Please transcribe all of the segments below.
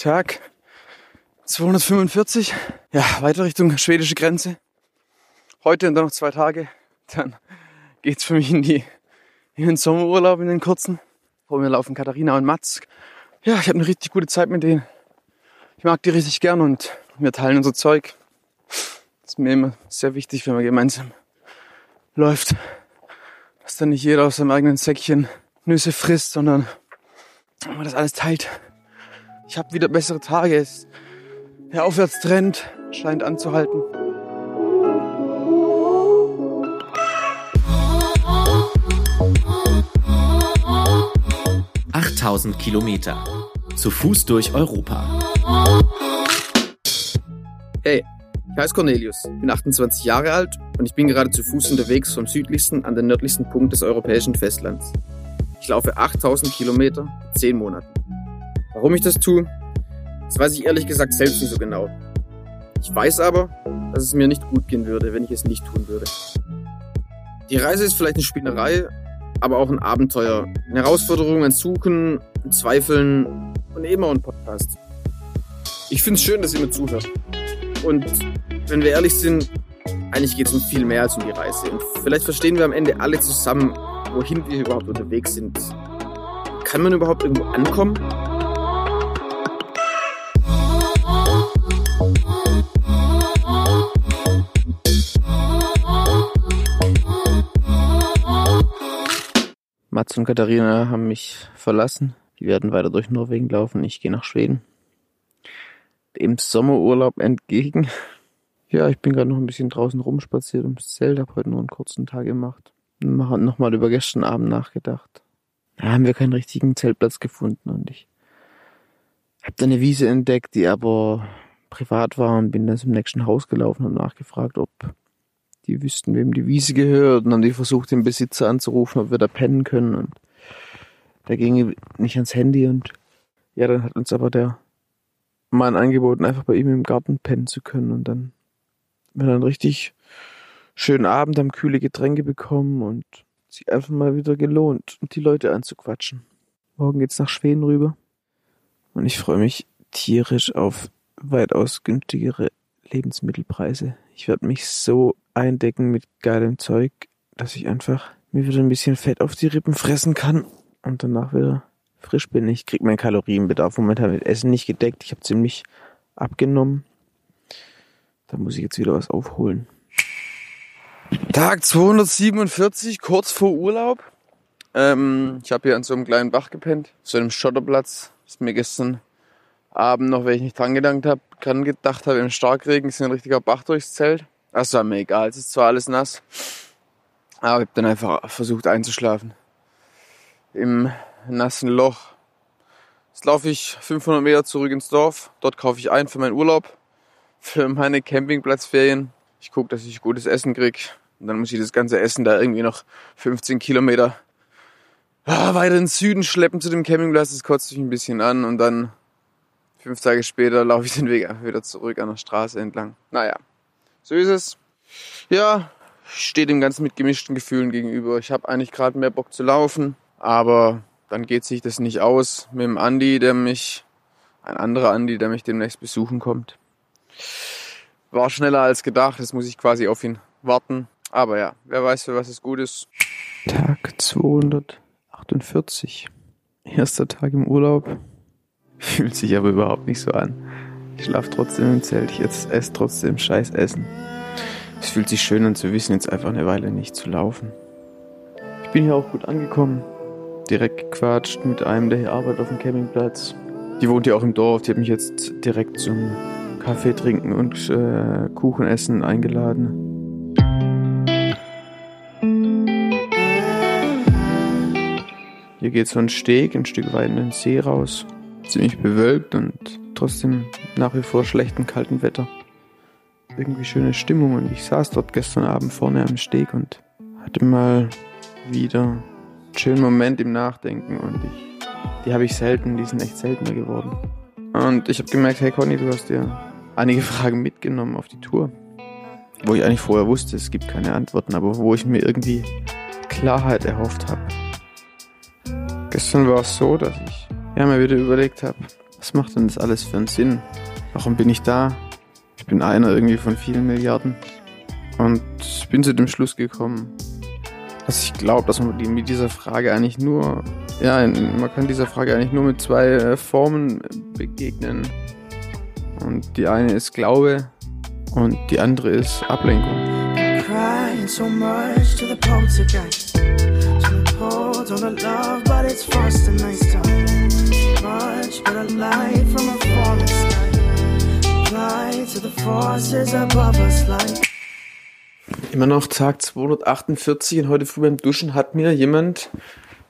Tag 245. Ja, weiter Richtung schwedische Grenze. Heute und dann noch zwei Tage. Dann geht's für mich in die in den Sommerurlaub, in den kurzen. Vor mir laufen Katharina und Mats. Ja, ich habe eine richtig gute Zeit mit denen. Ich mag die richtig gern und wir teilen unser Zeug. Das ist mir immer sehr wichtig, wenn man gemeinsam läuft. Dass dann nicht jeder aus seinem eigenen Säckchen Nüsse frisst, sondern wenn man das alles teilt. Ich habe wieder bessere Tage. Der Aufwärtstrend scheint anzuhalten. 8000 Kilometer. Zu Fuß durch Europa. Hey, ich heiße Cornelius, bin 28 Jahre alt und ich bin gerade zu Fuß unterwegs vom südlichsten an den nördlichsten Punkt des europäischen Festlands. Ich laufe 8000 Kilometer in 10 Monaten. Warum ich das tue, das weiß ich ehrlich gesagt selbst nicht so genau. Ich weiß aber, dass es mir nicht gut gehen würde, wenn ich es nicht tun würde. Die Reise ist vielleicht eine Spinnerei, aber auch ein Abenteuer. Eine Herausforderung, ein Suchen, ein Zweifeln und auch ein Podcast. Ich finde es schön, dass ihr mir zuhört. Und wenn wir ehrlich sind, eigentlich geht es um viel mehr als um die Reise. Und vielleicht verstehen wir am Ende alle zusammen, wohin wir überhaupt unterwegs sind. Kann man überhaupt irgendwo ankommen? Mats und Katharina haben mich verlassen. Die werden weiter durch Norwegen laufen. Ich gehe nach Schweden. Dem Sommerurlaub entgegen. Ja, ich bin gerade noch ein bisschen draußen rumspaziert ums Zelt, habe heute nur einen kurzen Tag gemacht. Nochmal über gestern Abend nachgedacht. Da haben wir keinen richtigen Zeltplatz gefunden und ich habe da eine Wiese entdeckt, die aber privat war und bin dann zum nächsten Haus gelaufen und nachgefragt, ob die wüssten, wem die Wiese gehört und haben die versucht, den Besitzer anzurufen, ob wir da pennen können und da ging nicht ans Handy und ja, dann hat uns aber der Mann angeboten, einfach bei ihm im Garten pennen zu können und dann wir dann richtig schönen Abend, haben kühle Getränke bekommen und sich einfach mal wieder gelohnt, die Leute anzuquatschen. Morgen geht's nach Schweden rüber und ich freue mich tierisch auf weitaus günstigere Lebensmittelpreise. Ich werde mich so eindecken mit geilem Zeug, dass ich einfach mir wieder ein bisschen Fett auf die Rippen fressen kann und danach wieder frisch bin. Ich krieg meinen Kalorienbedarf momentan mit Essen nicht gedeckt. Ich habe ziemlich abgenommen. Da muss ich jetzt wieder was aufholen. Tag 247, kurz vor Urlaub. Ähm, ich habe hier an so einem kleinen Bach gepennt, so einem Schotterplatz. Ist mir gestern Abend noch, wenn ich nicht dran gedacht habe, gedacht habe, im Starkregen ist ein richtiger Bach durchs Zelt. Das war mir egal, es ist zwar alles nass, aber ich habe dann einfach versucht einzuschlafen. Im nassen Loch. Jetzt laufe ich 500 Meter zurück ins Dorf. Dort kaufe ich ein für meinen Urlaub, für meine Campingplatzferien. Ich gucke, dass ich gutes Essen krieg. Und dann muss ich das ganze Essen da irgendwie noch 15 Kilometer ah, weiter ins Süden schleppen zu dem Campingplatz. Das kotzt mich ein bisschen an. Und dann fünf Tage später laufe ich den Weg einfach wieder zurück an der Straße entlang. Naja, so ist es. Ja, stehe dem Ganzen mit gemischten Gefühlen gegenüber. Ich habe eigentlich gerade mehr Bock zu laufen, aber dann geht sich das nicht aus mit dem Andi, der mich, ein anderer Andi, der mich demnächst besuchen kommt. War schneller als gedacht, jetzt muss ich quasi auf ihn warten. Aber ja, wer weiß, für was es gut ist. Tag 248. Erster Tag im Urlaub. Fühlt sich aber überhaupt nicht so an. Ich schlafe trotzdem im Zelt, ich jetzt esse trotzdem scheiß Essen. Es fühlt sich schön an zu wissen, jetzt einfach eine Weile nicht zu laufen. Ich bin hier auch gut angekommen. Direkt gequatscht mit einem, der hier arbeitet auf dem Campingplatz. Die wohnt hier auch im Dorf, die hat mich jetzt direkt zum Kaffee trinken und äh, Kuchen essen eingeladen. Hier geht so ein Steg ein Stück weit in den See raus. Ziemlich bewölkt und trotzdem nach wie vor schlechten kalten Wetter. Irgendwie schöne Stimmung und ich saß dort gestern Abend vorne am Steg und hatte mal wieder einen schönen Moment im Nachdenken und ich, die habe ich selten, die sind echt seltener geworden. Und ich habe gemerkt, hey Conny, du hast dir einige Fragen mitgenommen auf die Tour, wo ich eigentlich vorher wusste, es gibt keine Antworten, aber wo ich mir irgendwie Klarheit erhofft habe. Gestern war es so, dass ich ja, mir wieder überlegt habe, Was macht denn das alles für einen Sinn? Warum bin ich da? Ich bin einer irgendwie von vielen Milliarden. Und bin zu dem Schluss gekommen, dass ich glaube, dass man mit dieser Frage eigentlich nur, ja, man kann dieser Frage eigentlich nur mit zwei äh, Formen begegnen. Und die eine ist Glaube und die andere ist Ablenkung. Crying so much to the poltergeist. Much but a light from a falling sky. Fly to the forces above us like. Immer noch Tag 248 und heute früh beim Duschen hat mir jemand,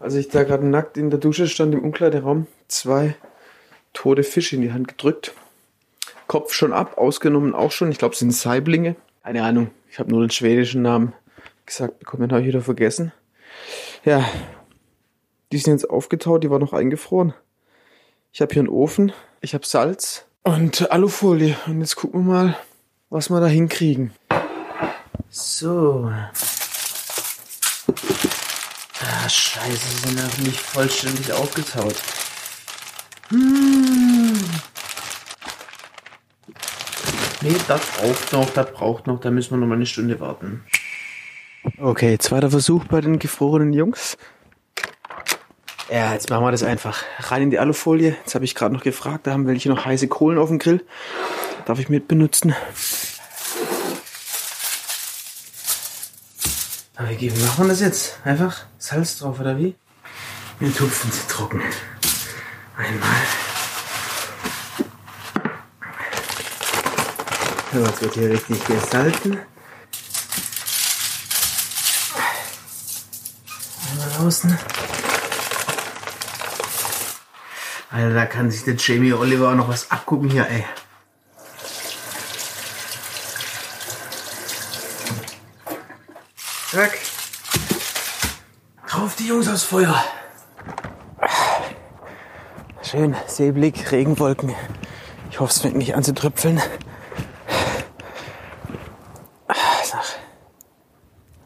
als ich da gerade nackt in der Dusche stand im Umkleideraum, zwei tote Fische in die Hand gedrückt. Kopf schon ab, ausgenommen auch schon. Ich glaube, es sind Saiblinge. Keine Ahnung, ich habe nur den schwedischen Namen gesagt bekommen, habe ich wieder vergessen. Ja, die sind jetzt aufgetaut, die waren noch eingefroren. Ich habe hier einen Ofen, ich habe Salz und Alufolie. Und jetzt gucken wir mal, was wir da hinkriegen. So. Ah, scheiße, sie sind noch nicht vollständig aufgetaut. Hm. Nee, das braucht noch, das braucht noch, da müssen wir noch mal eine Stunde warten. Okay, zweiter Versuch bei den gefrorenen Jungs. Ja, jetzt machen wir das einfach. Rein in die Alufolie. Jetzt habe ich gerade noch gefragt, da haben welche noch heiße Kohlen auf dem Grill. Darf ich mit benutzen? Aber wie machen wir das jetzt? Einfach Salz drauf oder wie? Wir tupfen sie trocken. Einmal. So, jetzt wird hier richtig gesalzen. Einmal außen. Alter, da kann sich der Jamie Oliver auch noch was abgucken hier, ey. Zack. Drauf die Jungs aufs Feuer. Schön, Seeblick, Regenwolken. Ich hoffe, es fängt nicht an zu tröpfeln.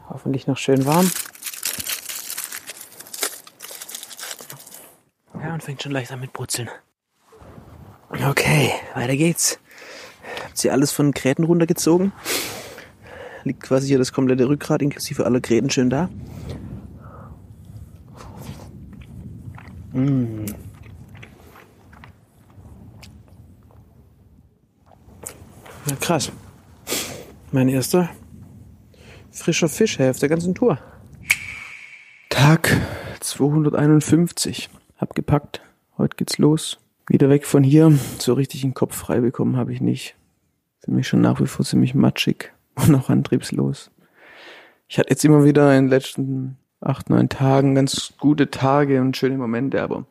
Hoffentlich noch schön warm. Ja, und fängt schon leicht an mit Brutzeln. Okay, weiter geht's. Habt ihr alles von Gräten runtergezogen? liegt quasi hier das komplette Rückgrat inklusive aller Gräten schön da. Mmh. Ja, krass. Mein erster frischer Fisch auf der ganzen Tour. Tag 251. Hab gepackt. Heute geht's los. Wieder weg von hier. So richtig den Kopf frei bekommen habe ich nicht. Für mich schon nach wie vor ziemlich matschig und auch antriebslos. Ich hatte jetzt immer wieder in den letzten acht, neun Tagen ganz gute Tage und schöne Momente, aber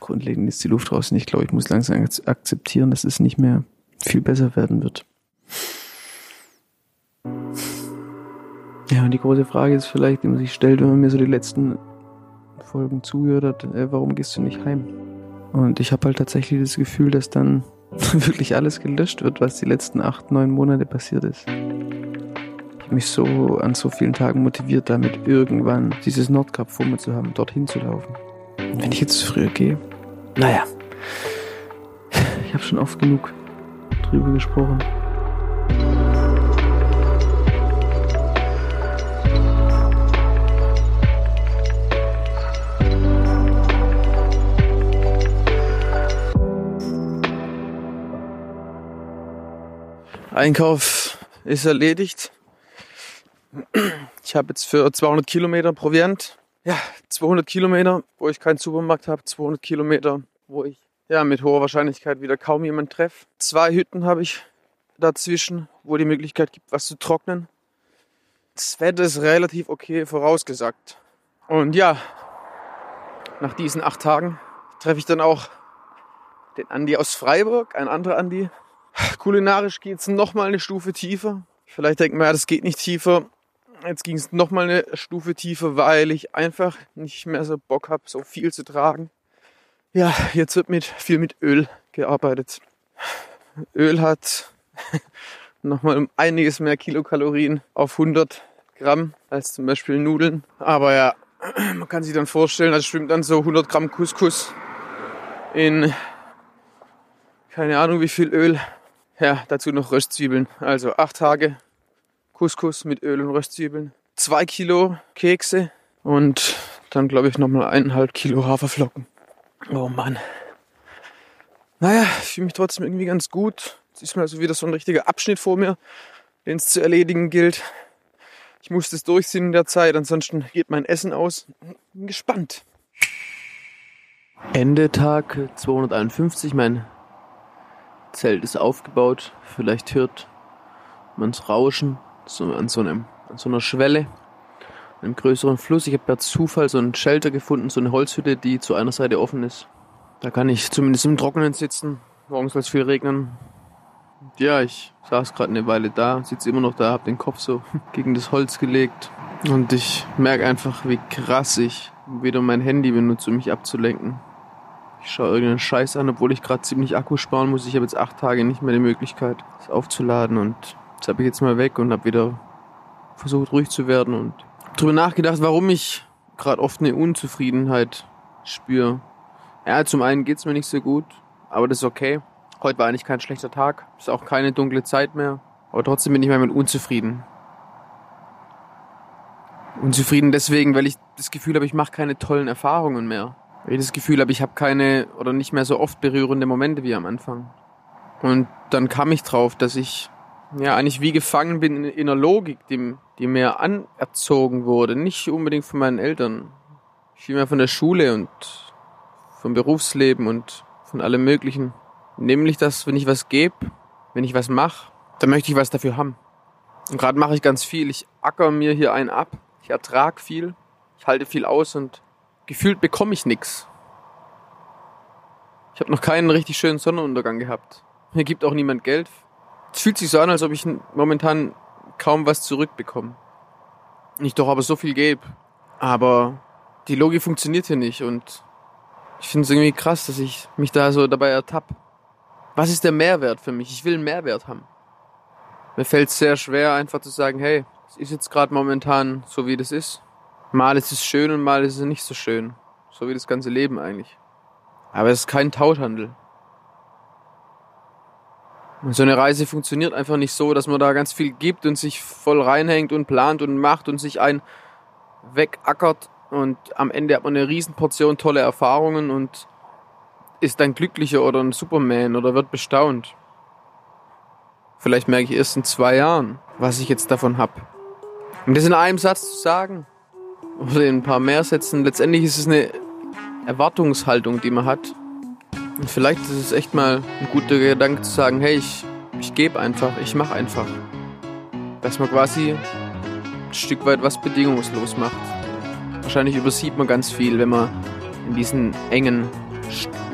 grundlegend ist die Luft draußen. Ich glaube, ich muss langsam akzeptieren, dass es nicht mehr viel besser werden wird. Ja, und die große Frage ist vielleicht, die man sich stellt, wenn man mir so die letzten Folgen zugehört hat, äh, warum gehst du nicht heim? Und ich habe halt tatsächlich das Gefühl, dass dann wirklich alles gelöscht wird, was die letzten acht, neun Monate passiert ist. Ich habe mich so an so vielen Tagen motiviert, damit irgendwann dieses Nordkap vor mir zu haben, dorthin zu laufen. Wenn ich jetzt früher gehe, naja, ich habe schon oft genug drüber gesprochen. Einkauf ist erledigt. Ich habe jetzt für 200 Kilometer Proviant. Ja, 200 Kilometer, wo ich keinen Supermarkt habe. 200 Kilometer, wo ich ja mit hoher Wahrscheinlichkeit wieder kaum jemand treffe. Zwei Hütten habe ich dazwischen, wo die Möglichkeit gibt, was zu trocknen. Das Wetter ist relativ okay vorausgesagt. Und ja, nach diesen acht Tagen treffe ich dann auch den Andi aus Freiburg, ein anderer Andi, Kulinarisch geht es nochmal eine Stufe tiefer. Vielleicht denkt man, ja, das geht nicht tiefer. Jetzt ging es nochmal eine Stufe tiefer, weil ich einfach nicht mehr so Bock habe, so viel zu tragen. Ja, jetzt wird mit viel mit Öl gearbeitet. Öl hat nochmal um einiges mehr Kilokalorien auf 100 Gramm als zum Beispiel Nudeln. Aber ja, man kann sich dann vorstellen, das schwimmt dann so 100 Gramm Couscous in keine Ahnung wie viel Öl. Ja, dazu noch Röstzwiebeln. Also acht Tage Couscous mit Öl und Röstzwiebeln. Zwei Kilo Kekse und dann glaube ich nochmal eineinhalb Kilo Haferflocken. Oh Mann. Naja, ich fühle mich trotzdem irgendwie ganz gut. Jetzt ist mal so wieder so ein richtiger Abschnitt vor mir, den es zu erledigen gilt. Ich muss das durchziehen in der Zeit, ansonsten geht mein Essen aus. Bin gespannt. Ende Tag 251. Mein Zelt ist aufgebaut. Vielleicht hört man es rauschen so an, so einem, an so einer Schwelle, einem größeren Fluss. Ich habe per Zufall so einen Shelter gefunden, so eine Holzhütte, die zu einer Seite offen ist. Da kann ich zumindest im Trockenen sitzen. Morgens soll es viel regnen. Ja, ich saß gerade eine Weile da, sitze immer noch da, habe den Kopf so gegen das Holz gelegt. Und ich merke einfach, wie krass ich wieder mein Handy benutze, um mich abzulenken. Ich schaue irgendeinen Scheiß an, obwohl ich gerade ziemlich Akku sparen muss. Ich habe jetzt acht Tage nicht mehr die Möglichkeit, es aufzuladen. Und das habe ich jetzt mal weg und habe wieder versucht, ruhig zu werden und drüber nachgedacht, warum ich gerade oft eine Unzufriedenheit spüre. Ja, zum einen geht's mir nicht so gut, aber das ist okay. Heute war eigentlich kein schlechter Tag, ist auch keine dunkle Zeit mehr, aber trotzdem bin ich manchmal unzufrieden. Unzufrieden deswegen, weil ich das Gefühl habe, ich mache keine tollen Erfahrungen mehr. Weil ich das Gefühl habe, ich habe keine oder nicht mehr so oft berührende Momente wie am Anfang. Und dann kam ich drauf, dass ich ja eigentlich wie gefangen bin in, in einer Logik, die, die mir anerzogen wurde. Nicht unbedingt von meinen Eltern, vielmehr von der Schule und vom Berufsleben und von allem Möglichen. Nämlich, dass wenn ich was gebe, wenn ich was mache, dann möchte ich was dafür haben. Und gerade mache ich ganz viel. Ich acker mir hier einen ab. Ich ertrag viel. Ich halte viel aus und gefühlt bekomme ich nichts. Ich habe noch keinen richtig schönen Sonnenuntergang gehabt. Mir gibt auch niemand Geld. Es fühlt sich so an, als ob ich momentan kaum was zurückbekomme. Ich doch aber so viel gebe. Aber die Logik funktioniert hier nicht und ich finde es irgendwie krass, dass ich mich da so dabei ertappe. Was ist der Mehrwert für mich? Ich will einen Mehrwert haben. Mir fällt es sehr schwer, einfach zu sagen, hey, es ist jetzt gerade momentan so, wie das ist. Mal ist es schön und mal ist es nicht so schön. So wie das ganze Leben eigentlich. Aber es ist kein Tauschhandel. Und so eine Reise funktioniert einfach nicht so, dass man da ganz viel gibt und sich voll reinhängt und plant und macht und sich ein wegackert und am Ende hat man eine Riesenportion tolle Erfahrungen und ist dann glücklicher oder ein Superman oder wird bestaunt. Vielleicht merke ich erst in zwei Jahren, was ich jetzt davon hab. Und das in einem Satz zu sagen, oder in ein paar mehr Sätzen, letztendlich ist es eine Erwartungshaltung, die man hat. Und vielleicht ist es echt mal ein guter Gedanke zu sagen, hey, ich, ich gebe einfach, ich mache einfach. Dass man quasi ein Stück weit was bedingungslos macht. Wahrscheinlich übersieht man ganz viel, wenn man in diesen engen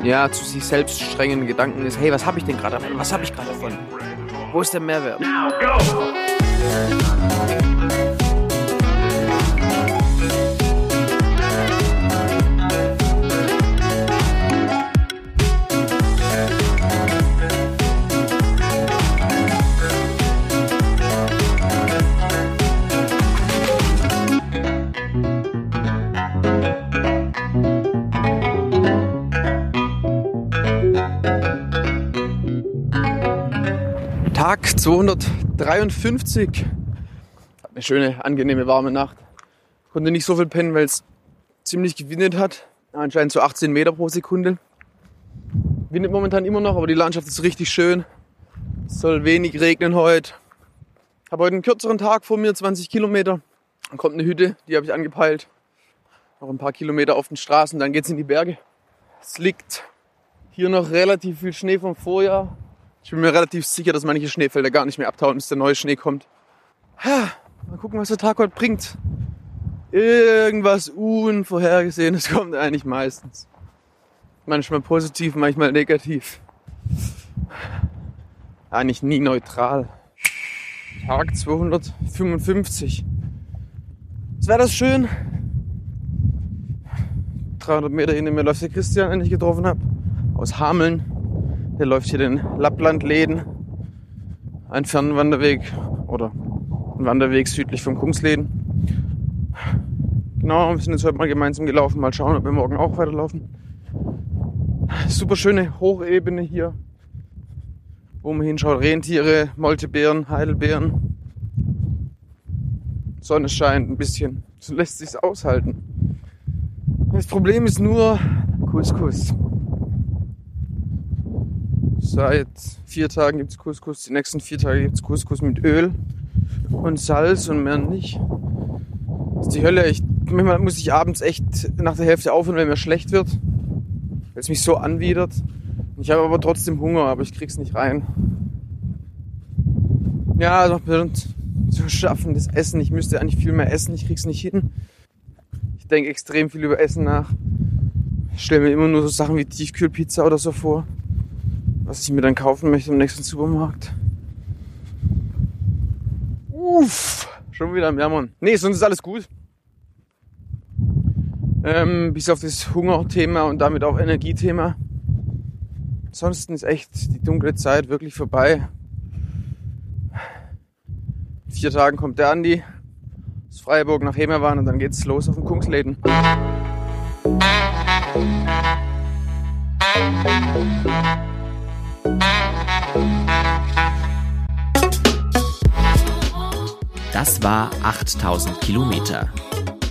ja, zu sich selbst strengen Gedanken ist, hey, was habe ich denn gerade davon? Was habe ich gerade davon? Wo ist der Mehrwert? Now go! Tag 253. Eine schöne, angenehme, warme Nacht. Konnte nicht so viel pennen, weil es ziemlich gewindet hat. Anscheinend so 18 Meter pro Sekunde. Windet momentan immer noch, aber die Landschaft ist richtig schön. Es soll wenig regnen heute. Habe heute einen kürzeren Tag vor mir, 20 Kilometer. Dann kommt eine Hütte, die habe ich angepeilt. Noch ein paar Kilometer auf den Straßen, dann geht's in die Berge. Es liegt hier noch relativ viel Schnee vom Vorjahr. Ich bin mir relativ sicher, dass manche Schneefelder gar nicht mehr abtauen, bis der neue Schnee kommt. Mal gucken, was der Tag heute bringt. Irgendwas Unvorhergesehenes kommt eigentlich meistens. Manchmal positiv, manchmal negativ. Eigentlich nie neutral. Tag 255. Jetzt wäre das schön. 300 Meter hinter mir läuft der Christian, den ich getroffen habe. Aus Hameln. Der läuft hier den Lapplandläden. Ein Fernwanderweg oder ein Wanderweg südlich vom Kungsläden. Genau, wir sind jetzt heute mal gemeinsam gelaufen. Mal schauen, ob wir morgen auch weiterlaufen. Super schöne Hochebene hier. wo man hinschaut, Rentiere, Moltebeeren, Heidelbeeren. Sonne scheint ein bisschen. So lässt sich's aushalten. Das Problem ist nur Couscous. Seit vier Tagen gibt's Couscous, die nächsten vier Tage gibt's Couscous mit Öl und Salz und mehr nicht. Das ist die Hölle. Ich, manchmal muss ich abends echt nach der Hälfte aufhören, wenn mir schlecht wird. Weil es mich so anwidert. Ich habe aber trotzdem Hunger, aber ich krieg's nicht rein. Ja, noch zu schaffen, das Essen. Ich müsste eigentlich viel mehr essen, ich krieg's nicht hin. Ich denke extrem viel über Essen nach. Ich stelle mir immer nur so Sachen wie Tiefkühlpizza oder so vor, was ich mir dann kaufen möchte im nächsten Supermarkt. Uff, schon wieder am Jammern. Nee, sonst ist alles gut. Ähm, bis auf das Hungerthema und damit auch Energiethema. Ansonsten ist echt die dunkle Zeit wirklich vorbei. In vier Tagen kommt der Andi aus Freiburg nach Hemerwan und dann geht's los auf dem Kungsläden. Das war 8000 Kilometer.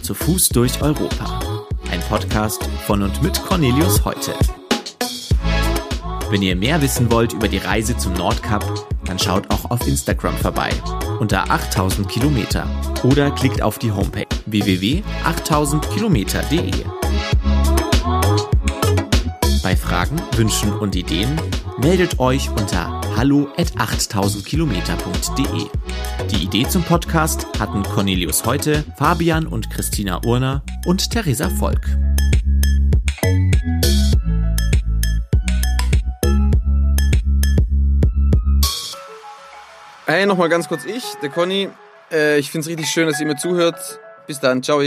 Zu Fuß durch Europa. Ein Podcast von und mit Cornelius Heute. Wenn ihr mehr wissen wollt über die Reise zum Nordkap, dann schaut auch auf Instagram vorbei unter 8000 Kilometer oder klickt auf die Homepage www.8000kilometer.de. Bei Fragen, Wünschen und Ideen meldet euch unter hallo at 8000kilometer.de. Die Idee zum Podcast hatten Cornelius Heute, Fabian und Christina Urner und Theresa Volk. Hey, nochmal ganz kurz ich, der Conny. Äh, ich find's richtig schön, dass ihr mir zuhört. Bis dann, ciao.